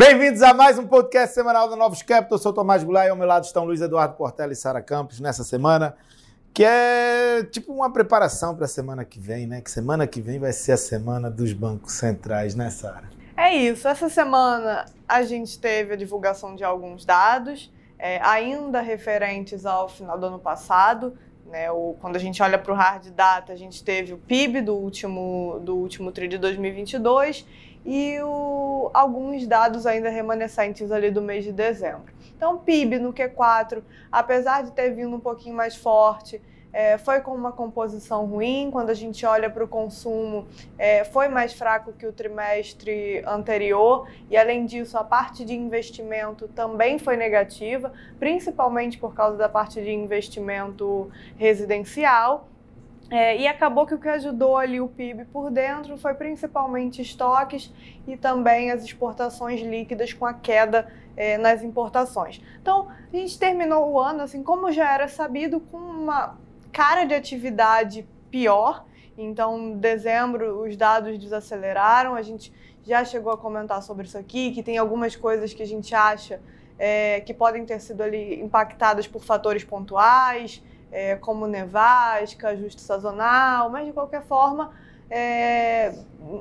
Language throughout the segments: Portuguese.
Bem-vindos a mais um podcast semanal da Novos Capital. Eu sou Tomás Goulart e ao meu lado estão Luiz Eduardo Portela e Sara Campos nessa semana, que é tipo uma preparação para a semana que vem, né? Que semana que vem vai ser a semana dos bancos centrais, né, Sara? É isso. Essa semana a gente teve a divulgação de alguns dados, é, ainda referentes ao final do ano passado. Né, o, quando a gente olha para o hard data, a gente teve o PIB do último, do último TRI de 2022 e o, alguns dados ainda remanescentes ali do mês de dezembro. Então, PIB no Q4, apesar de ter vindo um pouquinho mais forte, é, foi com uma composição ruim. Quando a gente olha para o consumo, é, foi mais fraco que o trimestre anterior. E, além disso, a parte de investimento também foi negativa, principalmente por causa da parte de investimento residencial. É, e acabou que o que ajudou ali o PIB por dentro foi principalmente estoques e também as exportações líquidas com a queda é, nas importações. Então, a gente terminou o ano, assim, como já era sabido, com uma cara de atividade pior. Então, dezembro, os dados desaceleraram. A gente já chegou a comentar sobre isso aqui, que tem algumas coisas que a gente acha é, que podem ter sido ali impactadas por fatores pontuais é, como nevasca, ajuste sazonal, mas de qualquer forma, é,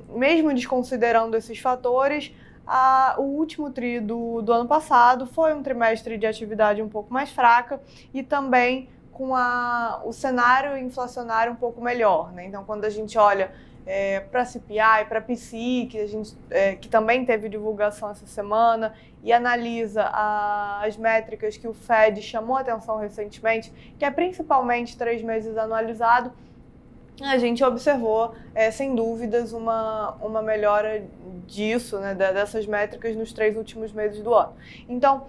mesmo desconsiderando esses fatores, a, o último tri do, do ano passado foi um trimestre de atividade um pouco mais fraca e também com a, o cenário inflacionário um pouco melhor. Né? Então, quando a gente olha é, para CPI, para PCI, que, a gente, é, que também teve divulgação essa semana, e analisa a, as métricas que o Fed chamou atenção recentemente, que é principalmente três meses anualizado, a gente observou, é, sem dúvidas, uma, uma melhora disso, né, dessas métricas nos três últimos meses do ano. Então,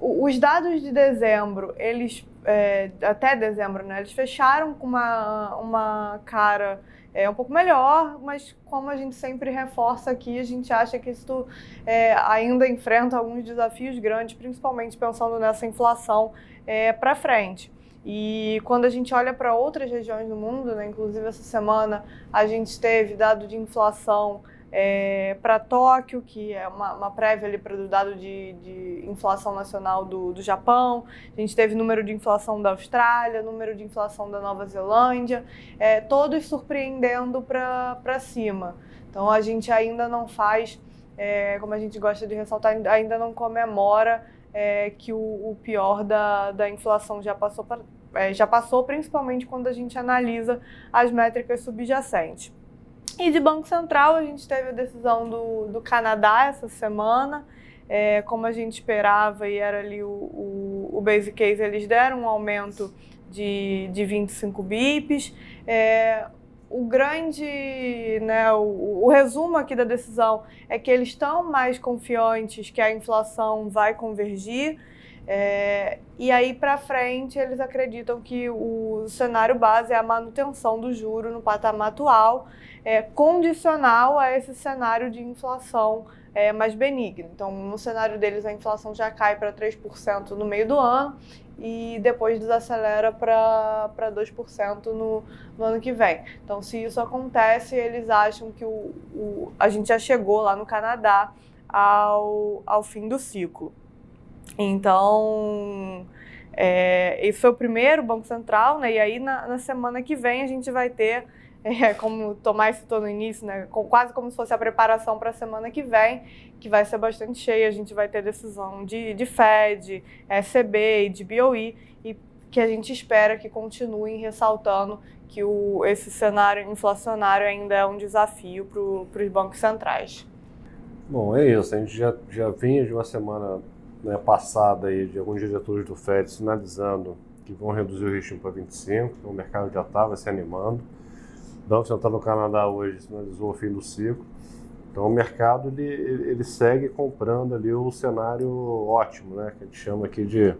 os dados de dezembro, eles, é, até dezembro, né, eles fecharam com uma, uma cara é um pouco melhor, mas como a gente sempre reforça aqui, a gente acha que isso é, ainda enfrenta alguns desafios grandes, principalmente pensando nessa inflação é, para frente. E quando a gente olha para outras regiões do mundo, né, inclusive essa semana a gente teve dado de inflação é, para Tóquio, que é uma, uma prévia ali para o dado de, de, inflação nacional do, do Japão. A gente teve número de inflação da Austrália, número de inflação da Nova Zelândia, é, todos surpreendendo para cima. Então a gente ainda não faz, é, como a gente gosta de ressaltar, ainda não comemora é, que o, o, pior da, da inflação já passou, pra, é, já passou, principalmente quando a gente analisa as métricas subjacentes. E de Banco Central, a gente teve a decisão do, do Canadá essa semana. É, como a gente esperava, e era ali o, o, o base case, eles deram um aumento de, de 25 bips. É, o grande, né, o, o, resumo aqui da decisão é que eles estão mais confiantes que a inflação vai convergir. É, e aí para frente eles acreditam que o cenário base é a manutenção do juro no patamar atual, é, condicional a esse cenário de inflação é, mais benigno. Então, no cenário deles, a inflação já cai para 3% no meio do ano e depois desacelera para 2% no, no ano que vem. Então, se isso acontece, eles acham que o, o, a gente já chegou lá no Canadá ao, ao fim do ciclo. Então, é, esse foi o primeiro Banco Central, né? E aí na, na semana que vem a gente vai ter, é, como o Tomás citou no início, né? Com, quase como se fosse a preparação para a semana que vem, que vai ser bastante cheia. A gente vai ter decisão de, de Fed, ECB e de BOE, e que a gente espera que continuem ressaltando que o, esse cenário inflacionário ainda é um desafio para os bancos centrais. Bom, é isso. A gente já, já vinha de uma semana né, passada aí de alguns diretores do FED sinalizando que vão reduzir o ritmo para 25, então o mercado já estava se animando. Banco Central do Canadá hoje sinalizou o fim do ciclo. Então o mercado ele, ele segue comprando ali o cenário ótimo, né, que a gente chama aqui de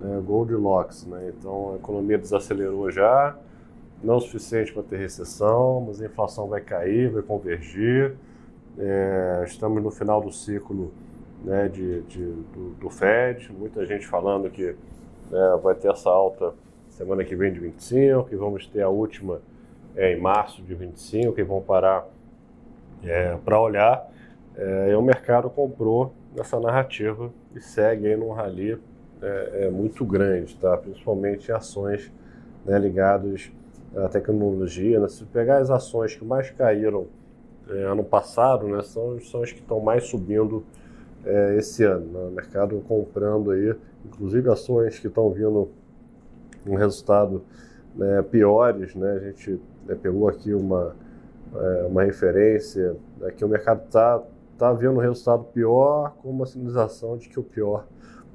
né, Goldilocks. Né? Então a economia desacelerou já, não o suficiente para ter recessão, mas a inflação vai cair, vai convergir. É, estamos no final do ciclo né, de, de do, do, Fed, muita gente falando que né, vai ter essa alta semana que vem de 25, que vamos ter a última é, em março de 25, que vão parar é, para olhar. É, o mercado comprou nessa narrativa e segue aí num rally é, é muito grande, tá? principalmente em ações né, ligadas à tecnologia. Né? Se pegar as ações que mais caíram é, ano passado, né, são, são as que estão mais subindo é, esse ano. Né? O mercado comprando aí, inclusive ações que estão vindo um resultado né, piores. Né? A gente né, pegou aqui uma, é, uma referência, né, que o mercado está tá vendo um resultado pior com uma sinalização de que o pior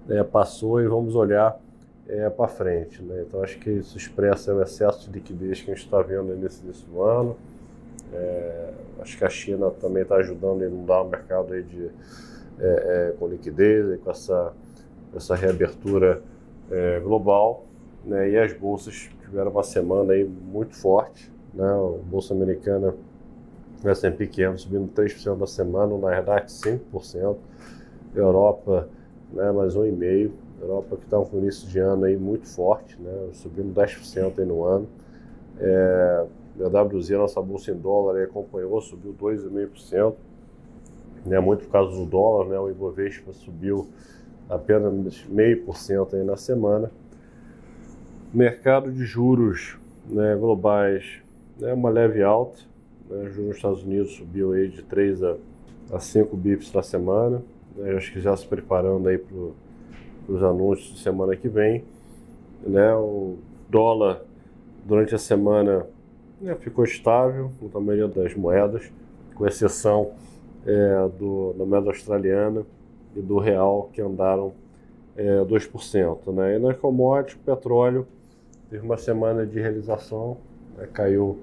é, passou e vamos olhar é, para frente. Né? Então, acho que isso expressa o excesso de liquidez que a gente está vendo nesse do ano. É, acho que a China também está ajudando a inundar o mercado aí de, é, é, com liquidez, com essa, essa reabertura é, global. Né? E as bolsas tiveram uma semana aí muito forte. Né? A bolsa americana, o S&P 500 subindo 3% da semana, o Nasdaq 5%, Europa né, mais 1,5%. Europa que está com início de ano aí muito forte, né, subindo 10% aí no ano. É, a WZ, nossa bolsa em dólar, acompanhou, subiu 2,5%, né, muito por causa do dólar, né, o Ibovespa subiu apenas 0,5% aí na semana. Mercado de juros né, globais, né, uma leve alta, né, juros nos Estados Unidos subiu aí de 3 a, a 5 bips na semana, né, acho que já se preparando aí para os anúncios de semana que vem. Né, o dólar durante a semana né, ficou estável na maioria das moedas, com exceção é, do, da moeda australiana e do real, que andaram é, 2%. Né? E na commodity, o petróleo teve uma semana de realização, né, caiu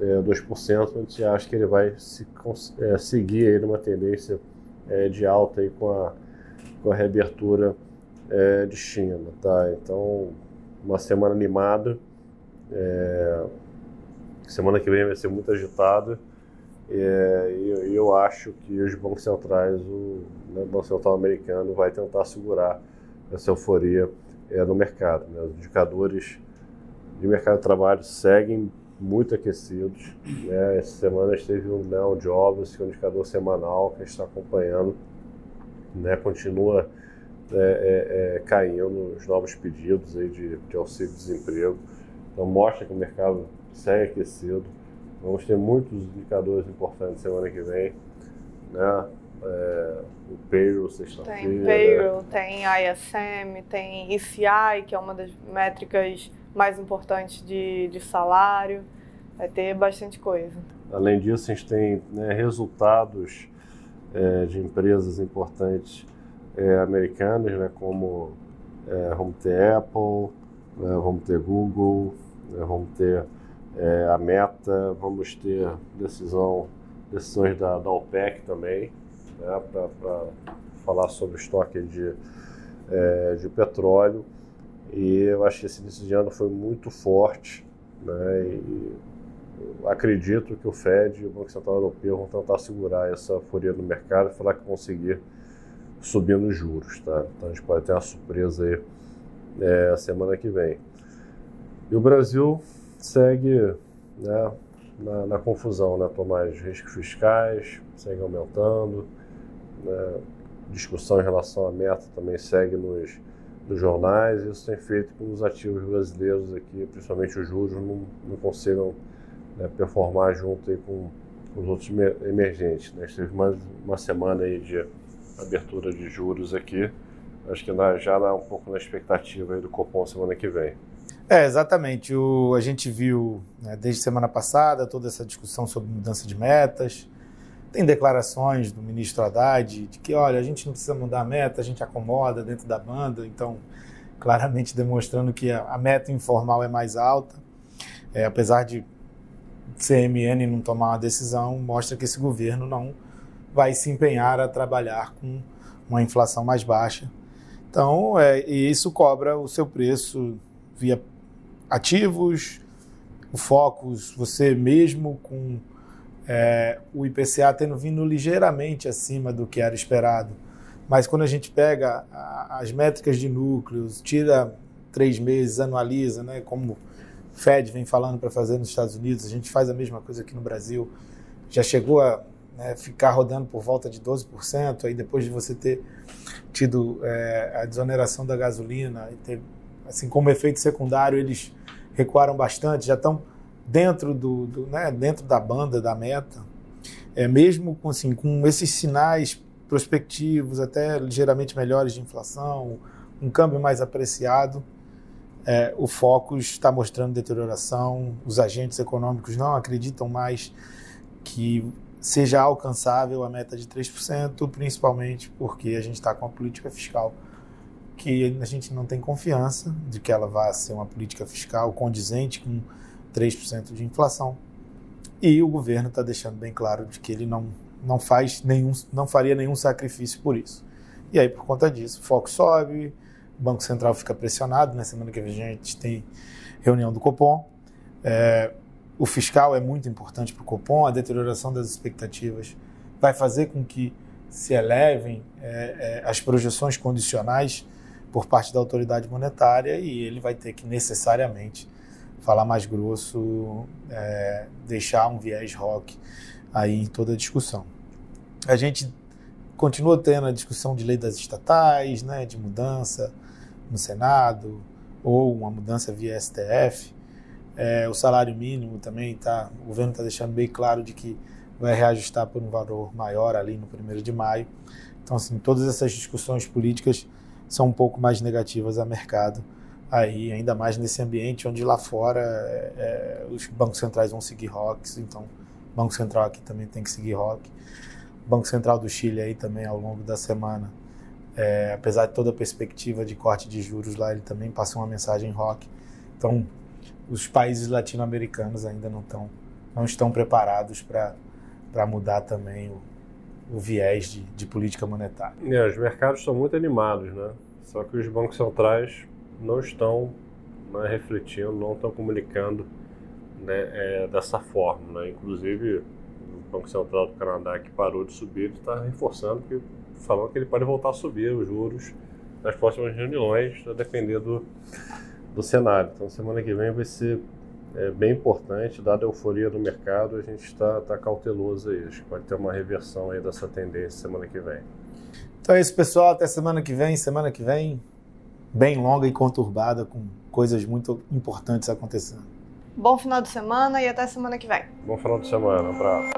é, 2%, a gente acha que ele vai se, é, seguir aí numa tendência é, de alta aí com a, com a reabertura é, de China. Tá? Então, uma semana animada. É, semana que vem vai ser muito agitada. É, e, eu acho que os bancos centrais, o, né, o Banco Central americano vai tentar segurar essa euforia é, no mercado. Né? Os indicadores de mercado de trabalho seguem muito aquecidos. Né? Essa semana teve um Dow Jobs, que é um indicador semanal que a gente está acompanhando, né? continua é, é, é, caindo os novos pedidos aí de, de auxílio-desemprego. Então mostra que o mercado segue aquecido. Vamos ter muitos indicadores importantes semana que vem. Né? É, o payroll sexta-feira. Tem payroll, tem ISM, tem ECI, que é uma das métricas mais importante de, de salário, vai ter bastante coisa. Além disso, a gente tem né, resultados é, de empresas importantes é, americanas, né, como é, vamos ter Apple, né, vamos ter Google, né, vamos ter é, a Meta, vamos ter decisão, decisões da, da OPEC também, né, para falar sobre o estoque de, é, de petróleo. E eu acho que esse início de ano foi muito forte, né? E acredito que o Fed e o Banco Central Europeu vão tentar segurar essa furia no mercado e falar que conseguir subir nos juros, tá? Então a gente pode ter uma surpresa aí é, semana que vem. E o Brasil segue né, na, na confusão, né? Riscos fiscais segue aumentando, né, discussão em relação à meta também segue nos dos jornais, isso tem feito com os ativos brasileiros aqui, principalmente os juros, não, não consigam né, performar junto com, com, os outros emergentes. Né? A gente teve mais uma semana aí de abertura de juros aqui, acho que já dá um pouco na expectativa do Copom semana que vem. É, exatamente. O, a gente viu né, desde semana passada toda essa discussão sobre mudança de metas. Tem declarações do ministro Haddad de que, olha, a gente não precisa mudar a meta, a gente acomoda dentro da banda, então, claramente demonstrando que a, meta informal é mais alta. É, apesar de CMN não tomar uma decisão, mostra que esse governo não vai se empenhar a trabalhar com uma inflação mais baixa. Então, é, e isso cobra o seu preço via ativos, o Focus, você mesmo com é, o IPCA tendo vindo ligeiramente acima do que era esperado. Mas quando a gente pega a, as métricas de núcleos, tira três meses, anualiza, né, como o Fed vem falando para fazer nos Estados Unidos, a gente faz a mesma coisa aqui no Brasil. Já chegou a né, ficar rodando por volta de 12%, aí depois de você ter tido é, a desoneração da gasolina, ter, assim como efeito secundário, eles recuaram bastante, já estão dentro, do, do né, dentro da banda, da meta. É, mesmo com, assim, com esses sinais prospectivos, até ligeiramente melhores de inflação, um câmbio mais apreciado, é, o foco está mostrando deterioração, os agentes econômicos não acreditam mais que seja alcançável a meta de 3%, principalmente porque a gente está com uma política fiscal que a gente não tem confiança de que ela vá ser uma política fiscal condizente com 3% de inflação. E o governo está deixando bem claro de que ele não, não faz nenhum, não faria nenhum sacrifício por isso. E aí, por conta disso, o foco sobe, o Banco Central fica pressionado. Na semana que vem a gente tem reunião do Copom. É, o fiscal é muito importante para o Copom, a deterioração das expectativas vai fazer com que se elevem é, é, as projeções condicionais por parte da autoridade monetária e ele vai ter que necessariamente falar mais grosso, é, deixar um viés rock aí em toda a discussão. A gente continua tendo a discussão de lei das estatais, né, de mudança no Senado ou uma mudança via STF. É, o salário mínimo também tá, o governo está deixando bem claro de que vai reajustar por um valor maior ali no primeiro de maio. Então, assim, todas essas discussões políticas são um pouco mais negativas a mercado aí, ainda mais nesse ambiente onde lá fora é, é, os bancos centrais vão seguir rocks, então o Banco Central aqui também tem que seguir rock. O Banco Central do Chile aí também ao longo da semana, é, apesar de toda a perspectiva de corte de juros lá, ele também passou uma mensagem rock. Então, os países latino-americanos ainda não, tão, não estão preparados para mudar também o, o viés de, de, política monetária. É, os mercados estão muito animados, né? Só que os bancos centrais não estão né, refletindo, não estão comunicando né, é, dessa forma. Né? Inclusive, o Banco Central do Canadá, que parou de subir, está reforçando, que, falando que ele pode voltar a subir os juros nas próximas reuniões, a depender do, do cenário. Então, semana que vem vai ser é, bem importante, dada a euforia do mercado, a gente está tá cauteloso aí. Acho que pode ter uma reversão aí dessa tendência semana que vem. Então é isso, pessoal. Até semana que vem. Semana que vem, bem longa e conturbada, com coisas muito importantes acontecendo. Bom final de semana e até semana que vem. Bom final de semana. Um abraço.